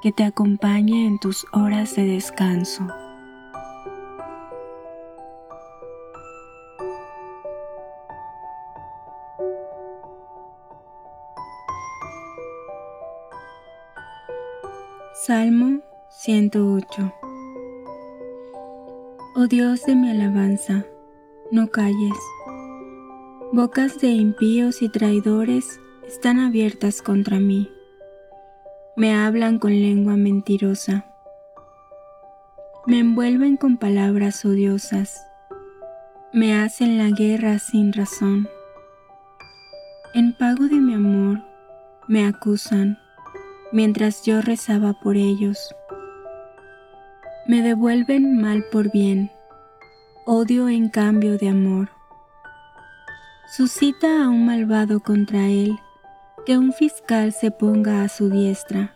que te acompañe en tus horas de descanso. Salmo 108 Oh Dios de mi alabanza, no calles. Bocas de impíos y traidores están abiertas contra mí me hablan con lengua mentirosa, me envuelven con palabras odiosas, me hacen la guerra sin razón. En pago de mi amor, me acusan mientras yo rezaba por ellos. Me devuelven mal por bien, odio en cambio de amor. Suscita a un malvado contra él que un fiscal se ponga a su diestra,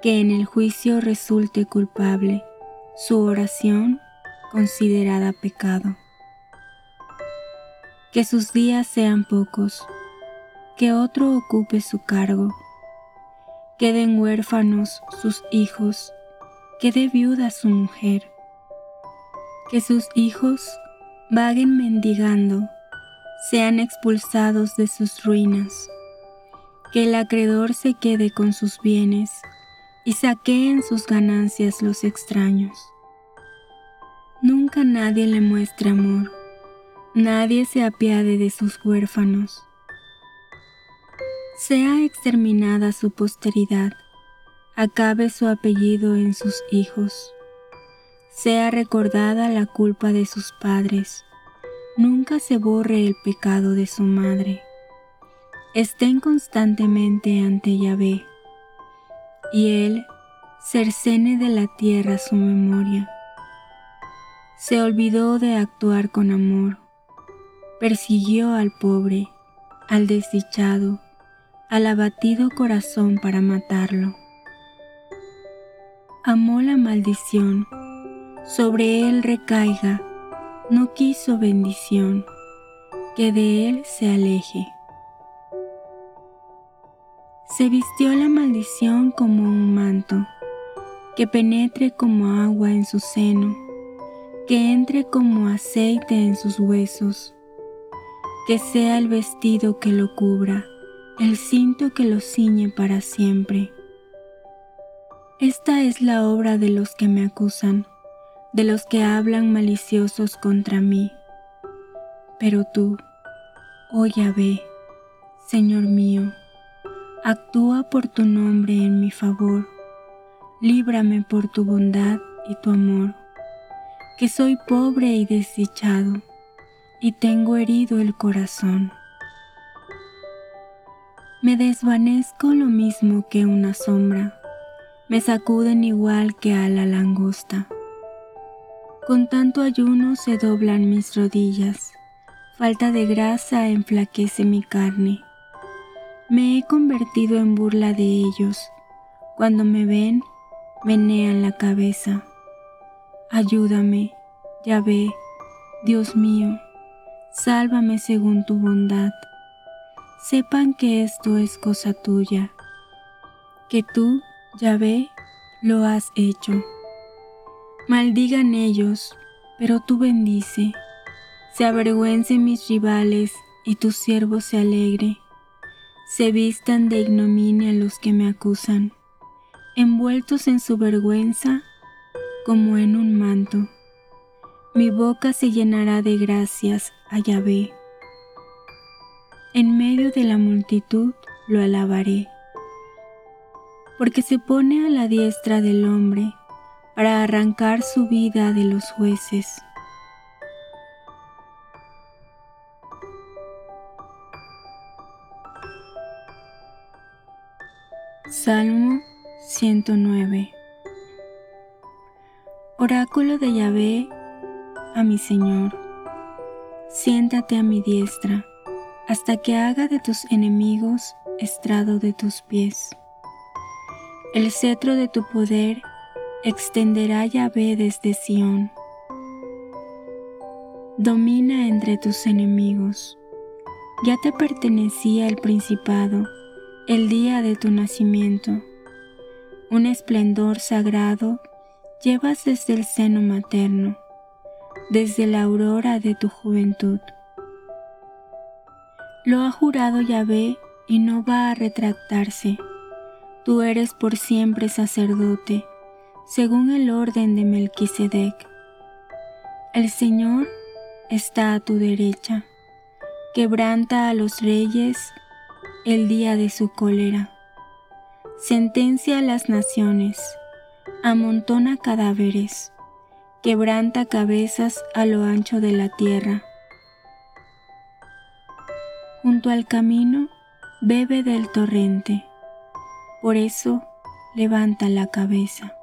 que en el juicio resulte culpable, su oración considerada pecado. Que sus días sean pocos, que otro ocupe su cargo, queden huérfanos sus hijos, quede viuda su mujer, que sus hijos vaguen mendigando, sean expulsados de sus ruinas que el acreedor se quede con sus bienes y saqueen sus ganancias los extraños. Nunca nadie le muestre amor, nadie se apiade de sus huérfanos. Sea exterminada su posteridad, acabe su apellido en sus hijos. Sea recordada la culpa de sus padres, nunca se borre el pecado de su madre estén constantemente ante Yahvé, y Él cercene de la tierra su memoria. Se olvidó de actuar con amor, persiguió al pobre, al desdichado, al abatido corazón para matarlo. Amó la maldición, sobre él recaiga, no quiso bendición, que de él se aleje se vistió la maldición como un manto, que penetre como agua en su seno, que entre como aceite en sus huesos, que sea el vestido que lo cubra, el cinto que lo ciñe para siempre. Esta es la obra de los que me acusan, de los que hablan maliciosos contra mí. Pero tú, oh Yahvé, Señor mío, actúa por tu nombre en mi favor, líbrame por tu bondad y tu amor, que soy pobre y desdichado, y tengo herido el corazón. Me desvanezco lo mismo que una sombra, me sacuden igual que a la langosta. Con tanto ayuno se doblan mis rodillas, falta de grasa enflaquece mi carne me he convertido en burla de ellos. Cuando me ven, menean la cabeza. Ayúdame, ya ve, Dios mío, sálvame según tu bondad. Sepan que esto es cosa tuya, que tú, ya ve, lo has hecho. Maldigan ellos, pero tú bendice. Se avergüencen mis rivales y tu siervo se alegre se vistan de ignominia los que me acusan. envueltos en su vergüenza como en un manto. Mi boca se llenará de gracias a Yahvé. En medio de la multitud lo alabaré, porque se pone a la diestra del hombre para arrancar su vida de los jueces. Salmo 109 Oráculo de Yahvé a mi Señor, siéntate a mi diestra hasta que haga de tus enemigos estrado de tus pies. El cetro de tu poder extenderá Yahvé desde Sión. Domina entre tus enemigos. Ya te pertenecía el principado el día de tu nacimiento. Un esplendor sagrado llevas desde el seno materno, desde la aurora de tu juventud. Lo ha jurado Yahvé y no va a retractarse. Tú eres por siempre sacerdote, según el orden de Melquisedec. El Señor está a tu derecha, quebranta a los reyes el día de su cólera. Sentencia a las naciones, amontona cadáveres, quebranta cabezas a lo ancho de la tierra junto al camino bebe del torrente, por eso levanta la cabeza.